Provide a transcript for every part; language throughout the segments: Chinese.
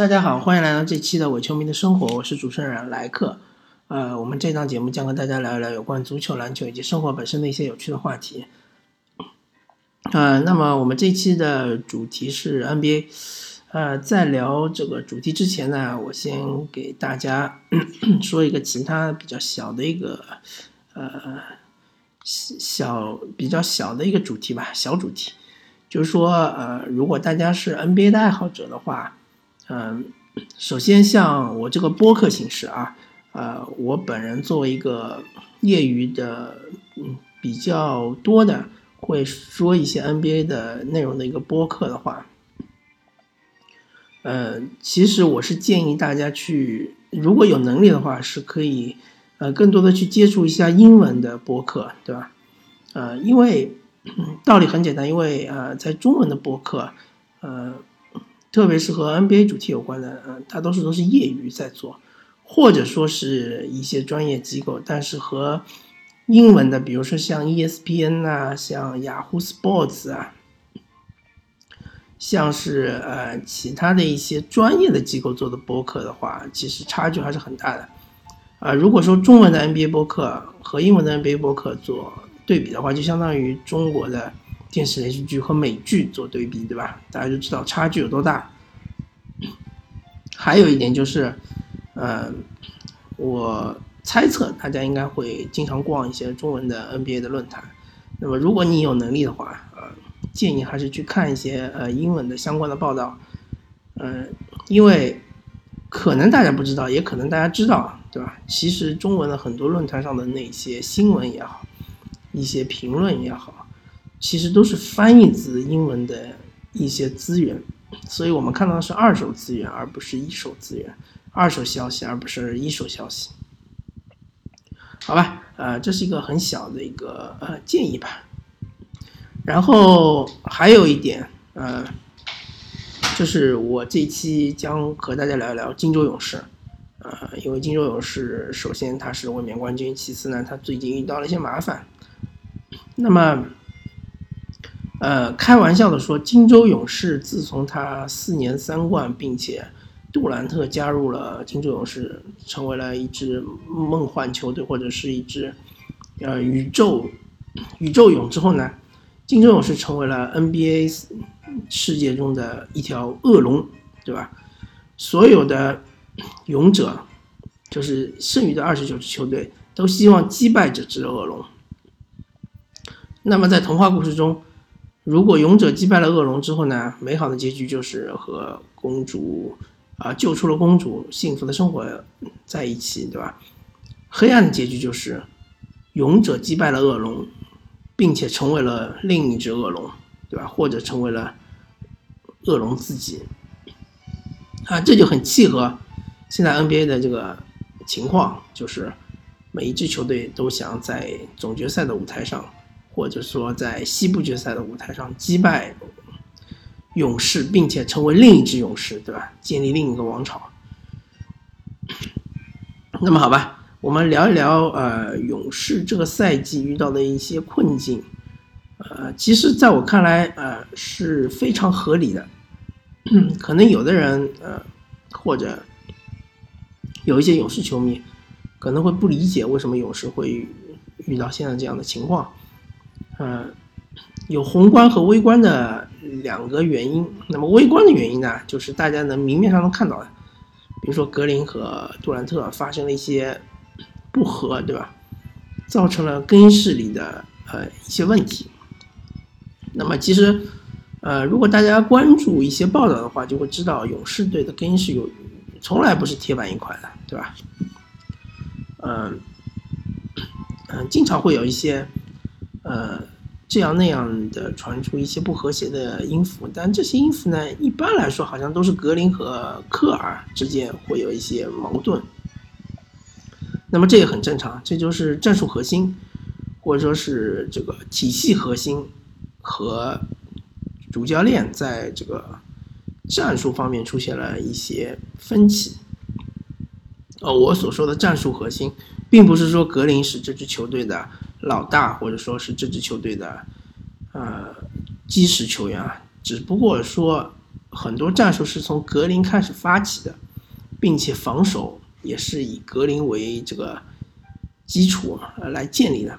大家好，欢迎来到这期的伪球迷的生活，我是主持人莱克。呃，我们这档节目将和大家聊一聊有关足球、篮球以及生活本身的一些有趣的话题。呃，那么我们这期的主题是 NBA。呃，在聊这个主题之前呢，我先给大家 说一个其他比较小的一个呃小比较小的一个主题吧，小主题，就是说呃，如果大家是 NBA 的爱好者的话。嗯，首先像我这个播客形式啊，呃，我本人作为一个业余的，嗯，比较多的会说一些 NBA 的内容的一个播客的话，呃，其实我是建议大家去，如果有能力的话，是可以，呃，更多的去接触一下英文的播客，对吧？呃，因为道理很简单，因为呃，在中文的播客，呃。特别是和 NBA 主题有关的，嗯，大多数都是业余在做，或者说是一些专业机构，但是和英文的，比如说像 ESPN 啊，像雅虎 Sports 啊，像是呃其他的一些专业的机构做的播客的话，其实差距还是很大的。啊，如果说中文的 NBA 播客和英文的 NBA 播客做对比的话，就相当于中国的。电视连续剧和美剧做对比，对吧？大家就知道差距有多大。还有一点就是，呃，我猜测大家应该会经常逛一些中文的 NBA 的论坛。那么，如果你有能力的话，呃，建议还是去看一些呃英文的相关的报道。嗯，因为可能大家不知道，也可能大家知道，对吧？其实中文的很多论坛上的那些新闻也好，一些评论也好。其实都是翻译自英文的一些资源，所以我们看到的是二手资源，而不是一手资源，二手消息而不是一手消息。好吧，呃，这是一个很小的一个呃建议吧。然后还有一点，呃，就是我这期将和大家聊一聊金州勇士，呃，因为金州勇士首先他是卫冕冠军，其次呢，他最近遇到了一些麻烦，那么。呃，开玩笑的说，金州勇士自从他四年三冠，并且杜兰特加入了金州勇士，成为了一支梦幻球队或者是一支呃宇宙宇宙勇之后呢，金州勇士成为了 NBA 世界中的一条恶龙，对吧？所有的勇者，就是剩余的二十九支球队，都希望击败这只恶龙。那么在童话故事中。如果勇者击败了恶龙之后呢？美好的结局就是和公主啊救出了公主，幸福的生活在一起，对吧？黑暗的结局就是勇者击败了恶龙，并且成为了另一只恶龙，对吧？或者成为了恶龙自己啊，这就很契合现在 NBA 的这个情况，就是每一支球队都想在总决赛的舞台上。或者说，在西部决赛的舞台上击败勇士，并且成为另一支勇士，对吧？建立另一个王朝。那么，好吧，我们聊一聊呃，勇士这个赛季遇到的一些困境。呃，其实在我看来，呃，是非常合理的。可能有的人呃，或者有一些勇士球迷可能会不理解为什么勇士会遇到现在这样的情况。嗯，有宏观和微观的两个原因。那么微观的原因呢，就是大家能明面上能看到的，比如说格林和杜兰特发生了一些不和，对吧？造成了更衣室里的呃一些问题。那么其实，呃，如果大家关注一些报道的话，就会知道勇士队的更衣室有从来不是铁板一块的，对吧？嗯嗯，经常会有一些。呃，这样那样的传出一些不和谐的音符，但这些音符呢，一般来说好像都是格林和科尔之间会有一些矛盾。那么这也很正常，这就是战术核心，或者说是这个体系核心和主教练在这个战术方面出现了一些分歧。呃，我所说的战术核心，并不是说格林是这支球队的。老大，或者说是这支球队的，呃，基石球员啊，只不过说，很多战术是从格林开始发起的，并且防守也是以格林为这个基础来建立的。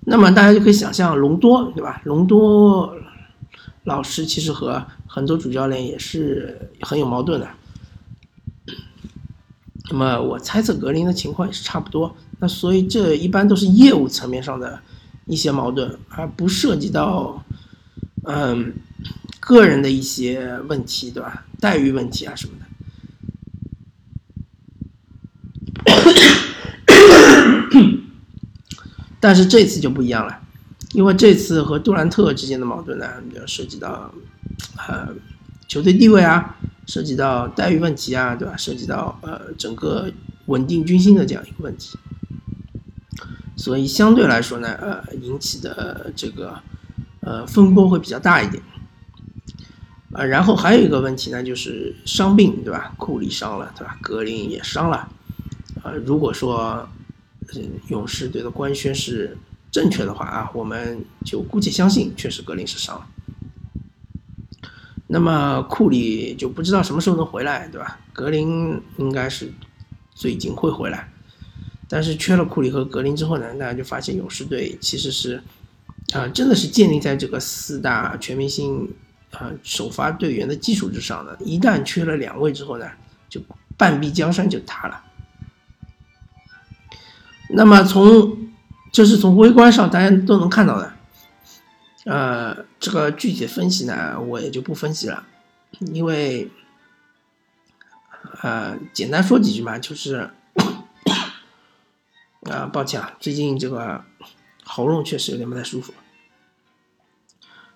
那么大家就可以想象，隆多对吧？隆多老师其实和很多主教练也是很有矛盾的。那么我猜测格林的情况也是差不多。那所以这一般都是业务层面上的一些矛盾，而不涉及到嗯个人的一些问题，对吧？待遇问题啊什么的。但是这次就不一样了，因为这次和杜兰特之间的矛盾呢，比较涉及到呃球队地位啊，涉及到待遇问题啊，对吧？涉及到呃整个稳定军心的这样一个问题，所以相对来说呢，呃引起的这个呃风波会比较大一点。呃，然后还有一个问题呢，就是伤病，对吧？库里伤了，对吧？格林也伤了，呃，如果说。勇士队的官宣是正确的话啊，我们就姑且相信，确实格林是伤了。那么库里就不知道什么时候能回来，对吧？格林应该是最近会回来，但是缺了库里和格林之后呢，大家就发现勇士队其实是啊，真的是建立在这个四大全明星啊首发队员的基础之上的。一旦缺了两位之后呢，就半壁江山就塌了。那么从，这是从微观上大家都能看到的，呃，这个具体分析呢，我也就不分析了，因为，呃，简单说几句嘛，就是，啊，抱歉啊，最近这个喉咙确实有点不太舒服。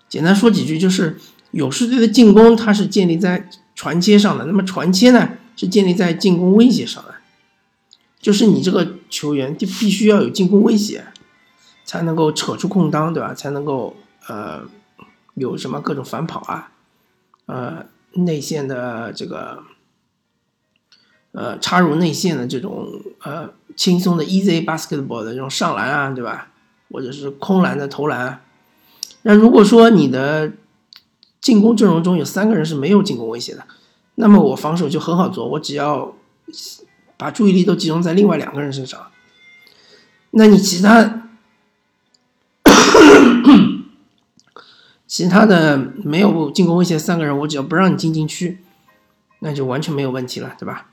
简单说几句，就是勇士队的进攻它是建立在传切上的，那么传切呢是建立在进攻威胁上的。就是你这个球员就必须要有进攻威胁，才能够扯出空当，对吧？才能够呃有什么各种反跑啊，呃内线的这个呃插入内线的这种呃轻松的 easy basketball 的这种上篮啊，对吧？或者是空篮的投篮。那如果说你的进攻阵容中有三个人是没有进攻威胁的，那么我防守就很好做，我只要。把注意力都集中在另外两个人身上，那你其他 其他的没有进攻威胁三个人，我只要不让你进禁区，那就完全没有问题了，对吧？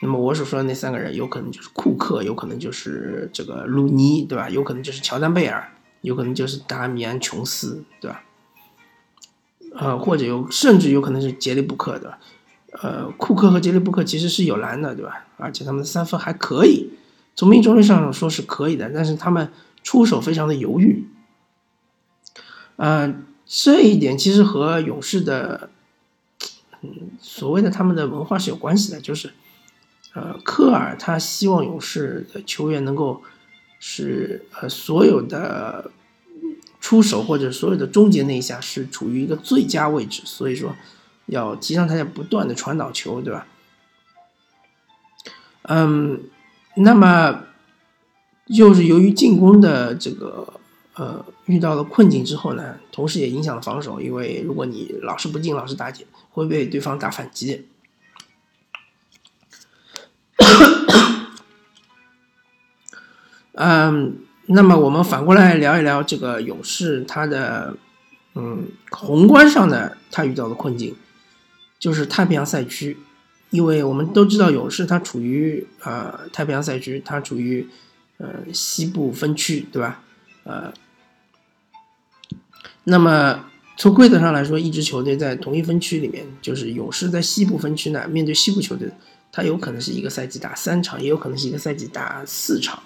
那么我所说的那三个人，有可能就是库克，有可能就是这个鲁尼，对吧？有可能就是乔丹贝尔，有可能就是达米安琼斯，对吧？呃，或者有，甚至有可能是杰里布克的。呃，库克和杰里布克其实是有篮的，对吧？而且他们的三分还可以，从命中率上说是可以的，但是他们出手非常的犹豫。呃，这一点其实和勇士的，嗯，所谓的他们的文化是有关系的，就是，呃，科尔他希望勇士的球员能够是呃所有的出手或者所有的终结那一下是处于一个最佳位置，所以说。要提倡大家不断的传导球，对吧？嗯，那么又是由于进攻的这个呃遇到了困境之后呢，同时也影响了防守，因为如果你老是不进，老是打解，会被对方打反击。嗯，那么我们反过来聊一聊这个勇士，他的嗯宏观上的他遇到的困境。就是太平洋赛区，因为我们都知道勇士它处于呃太平洋赛区，它处于呃西部分区，对吧？呃，那么从规则上来说，一支球队在同一分区里面，就是勇士在西部分区呢，面对西部球队，它有可能是一个赛季打三场，也有可能是一个赛季打四场，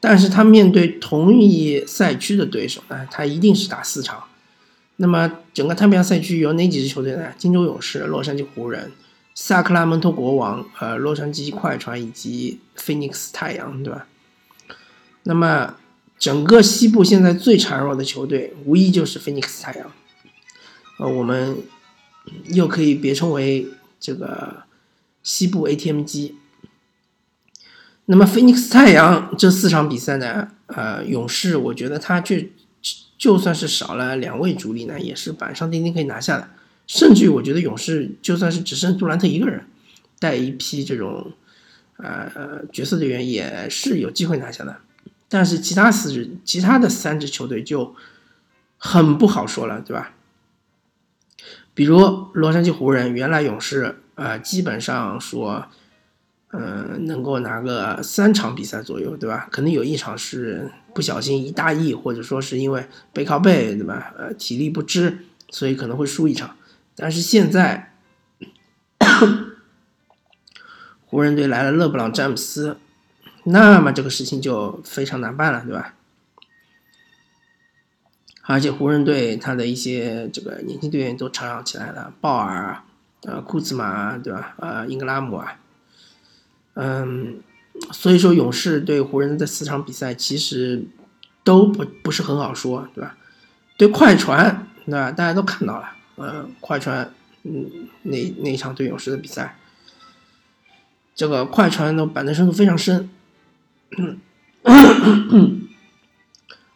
但是他面对同一赛区的对手呢，他一定是打四场。那么整个太平洋赛区有哪几支球队呢？金州勇士、洛杉矶湖人、萨克拉门托国王、呃，洛杉矶快船以及菲尼克斯太阳，对吧？那么整个西部现在最孱弱的球队，无疑就是菲尼克斯太阳。呃，我们又可以别称为这个西部 ATM 机。那么菲尼克斯太阳这四场比赛呢？呃，勇士我觉得他却。就算是少了两位主力呢，也是板上钉钉可以拿下的。甚至于我觉得勇士就算是只剩杜兰特一个人，带一批这种呃角色队员也是有机会拿下的。但是其他四支、其他的三支球队就很不好说了，对吧？比如洛杉矶湖人，原来勇士啊，基本上说。嗯，能够拿个三场比赛左右，对吧？可能有一场是不小心一大意，或者说是因为背靠背，对吧？呃，体力不支，所以可能会输一场。但是现在，湖人队来了勒布朗·詹姆斯，那么这个事情就非常难办了，对吧？而且湖人队他的一些这个年轻队员都成长起来了，鲍尔啊、呃，库兹马，对吧？呃，英格拉姆啊。嗯，所以说勇士对湖人的这四场比赛其实都不不是很好说，对吧？对快船，对吧？大家都看到了，嗯，快船，嗯，那那一场对勇士的比赛，这个快船的板凳深度非常深，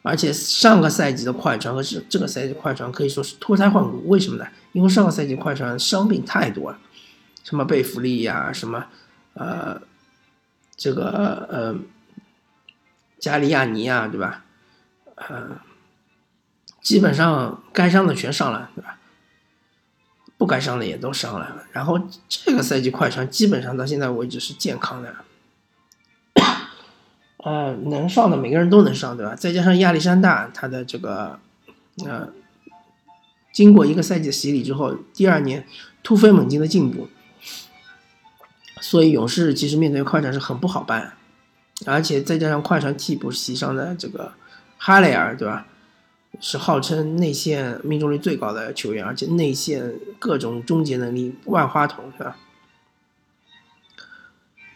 而且上个赛季的快船和这这个赛季快船可以说是脱胎换骨，为什么呢？因为上个赛季快船伤病太多了，什么贝弗利呀，什么。呃，这个呃，加利亚尼亚对吧？呃，基本上该伤的全上了，对吧？不该上的也都上来了。然后这个赛季快船基本上到现在为止是健康的，呃，能上的每个人都能上，对吧？再加上亚历山大他的这个呃，经过一个赛季的洗礼之后，第二年突飞猛进的进步。所以勇士其实面对快船是很不好办，而且再加上快船替补席上的这个哈雷尔，对吧？是号称内线命中率最高的球员，而且内线各种终结能力万花筒，是吧？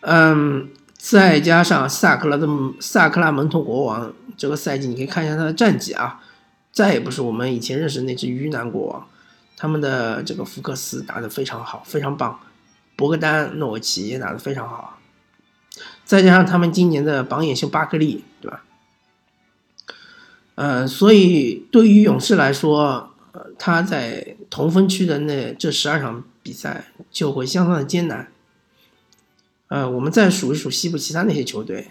嗯，再加上萨克拉的萨克拉门托国王，这个赛季你可以看一下他的战绩啊，再也不是我们以前认识那只鱼腩国王，他们的这个福克斯打得非常好，非常棒。博格丹诺维奇也打得非常好，再加上他们今年的榜眼秀巴克利，对吧？呃，所以对于勇士来说，他在同分区的那这十二场比赛就会相当的艰难。呃，我们再数一数西部其他那些球队，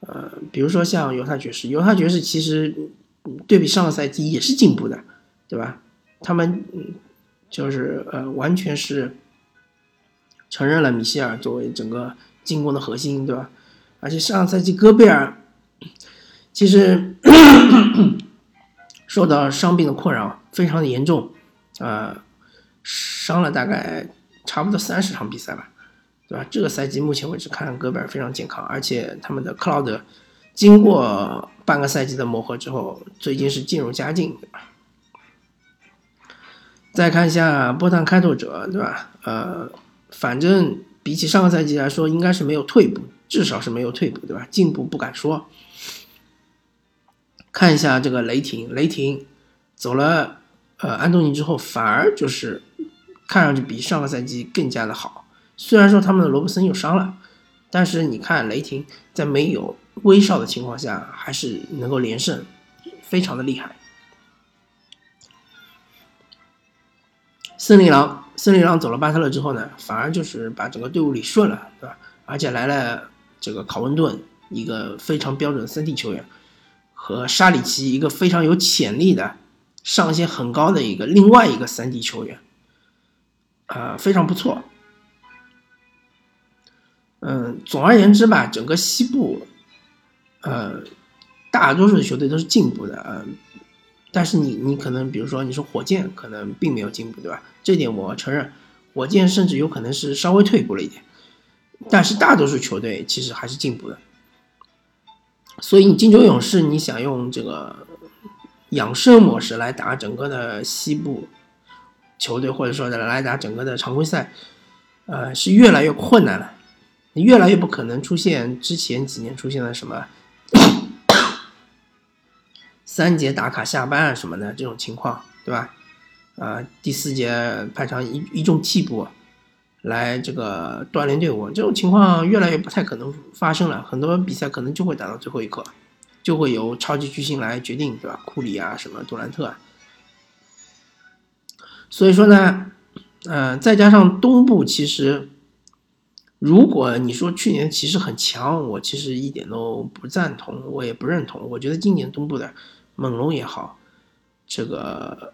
呃，比如说像犹他爵士，犹他爵士其实对比上个赛季也是进步的，对吧？他们就是呃，完全是。承认了米歇尔作为整个进攻的核心，对吧？而且上赛季戈贝尔其实 受到伤病的困扰非常的严重，呃，伤了大概差不多三十场比赛吧，对吧？这个赛季目前为止看戈贝尔非常健康，而且他们的克劳德经过半个赛季的磨合之后，最近是渐入佳境，再看一下波坦开拓者，对吧？呃。反正比起上个赛季来说，应该是没有退步，至少是没有退步，对吧？进步不敢说。看一下这个雷霆，雷霆走了呃安东尼之后，反而就是看上去比上个赛季更加的好。虽然说他们的罗伯森又伤了，但是你看雷霆在没有威少的情况下，还是能够连胜，非常的厉害。森林狼。森林狼走了巴特勒之后呢，反而就是把整个队伍理顺了，对吧？而且来了这个考文顿，一个非常标准的三 D 球员，和沙里奇，一个非常有潜力的、上限很高的一个另外一个三 D 球员，啊，非常不错。嗯，总而言之吧，整个西部，呃，大多数的球队都是进步的，嗯。但是你你可能比如说你说火箭可能并没有进步，对吧？这点我承认，火箭甚至有可能是稍微退步了一点。但是大多数球队其实还是进步的。所以你金州勇士，你想用这个养生模式来打整个的西部球队，或者说来打整个的常规赛，呃，是越来越困难了。你越来越不可能出现之前几年出现的什么。三节打卡下班啊什么的这种情况，对吧？啊，第四节派上一一众替补来这个锻炼队伍，这种情况越来越不太可能发生了。很多比赛可能就会打到最后一刻，就会由超级巨星来决定，对吧？库里啊，什么杜兰特啊。所以说呢，呃，再加上东部，其实如果你说去年骑士很强，我其实一点都不赞同，我也不认同。我觉得今年东部的猛龙也好，这个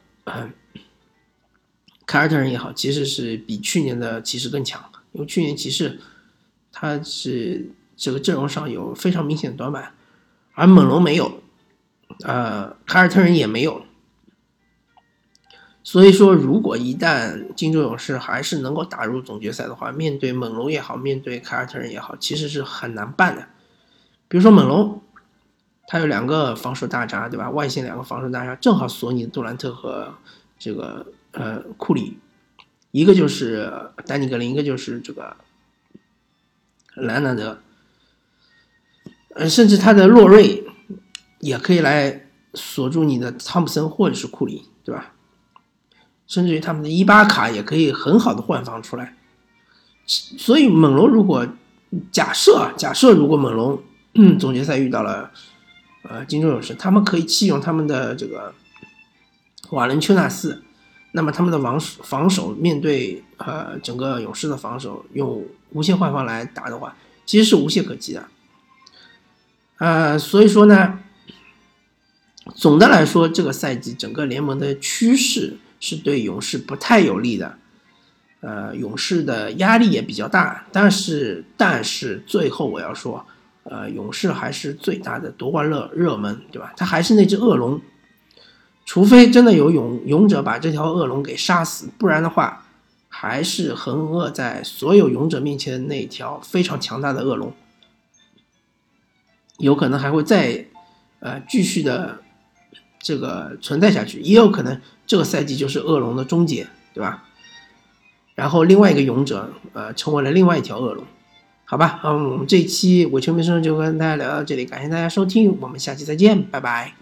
凯尔特人也好，其实是比去年的骑士更强，因为去年骑士他是这个阵容上有非常明显的短板，而猛龙没有，呃，凯尔特人也没有。所以说，如果一旦金州勇士还是能够打入总决赛的话，面对猛龙也好，面对凯尔特人也好，其实是很难办的。比如说猛龙，他有两个防守大闸，对吧？外线两个防守大闸，正好锁你杜兰特和这个呃库里，一个就是丹尼格林，一个就是这个兰纳德，呃，甚至他的洛瑞也可以来锁住你的汤普森或者是库里，对吧？甚至于他们的伊巴卡也可以很好的换防出来，所以猛龙如果假设假设如果猛龙总决赛遇到了呃金州勇士，他们可以弃用他们的这个瓦伦丘纳斯，那么他们的防防守面对呃整个勇士的防守用无限换防来打的话，其实是无懈可击的，呃，所以说呢，总的来说这个赛季整个联盟的趋势。是对勇士不太有利的，呃，勇士的压力也比较大，但是但是最后我要说，呃，勇士还是最大的夺冠热热门，对吧？他还是那只恶龙，除非真的有勇勇者把这条恶龙给杀死，不然的话，还是横卧在所有勇者面前的那条非常强大的恶龙，有可能还会再呃继续的这个存在下去，也有可能。这个赛季就是恶龙的终结，对吧？然后另外一个勇者，呃，成为了另外一条恶龙，好吧？嗯，这一期伪球迷生就跟大家聊到这里，感谢大家收听，我们下期再见，拜拜。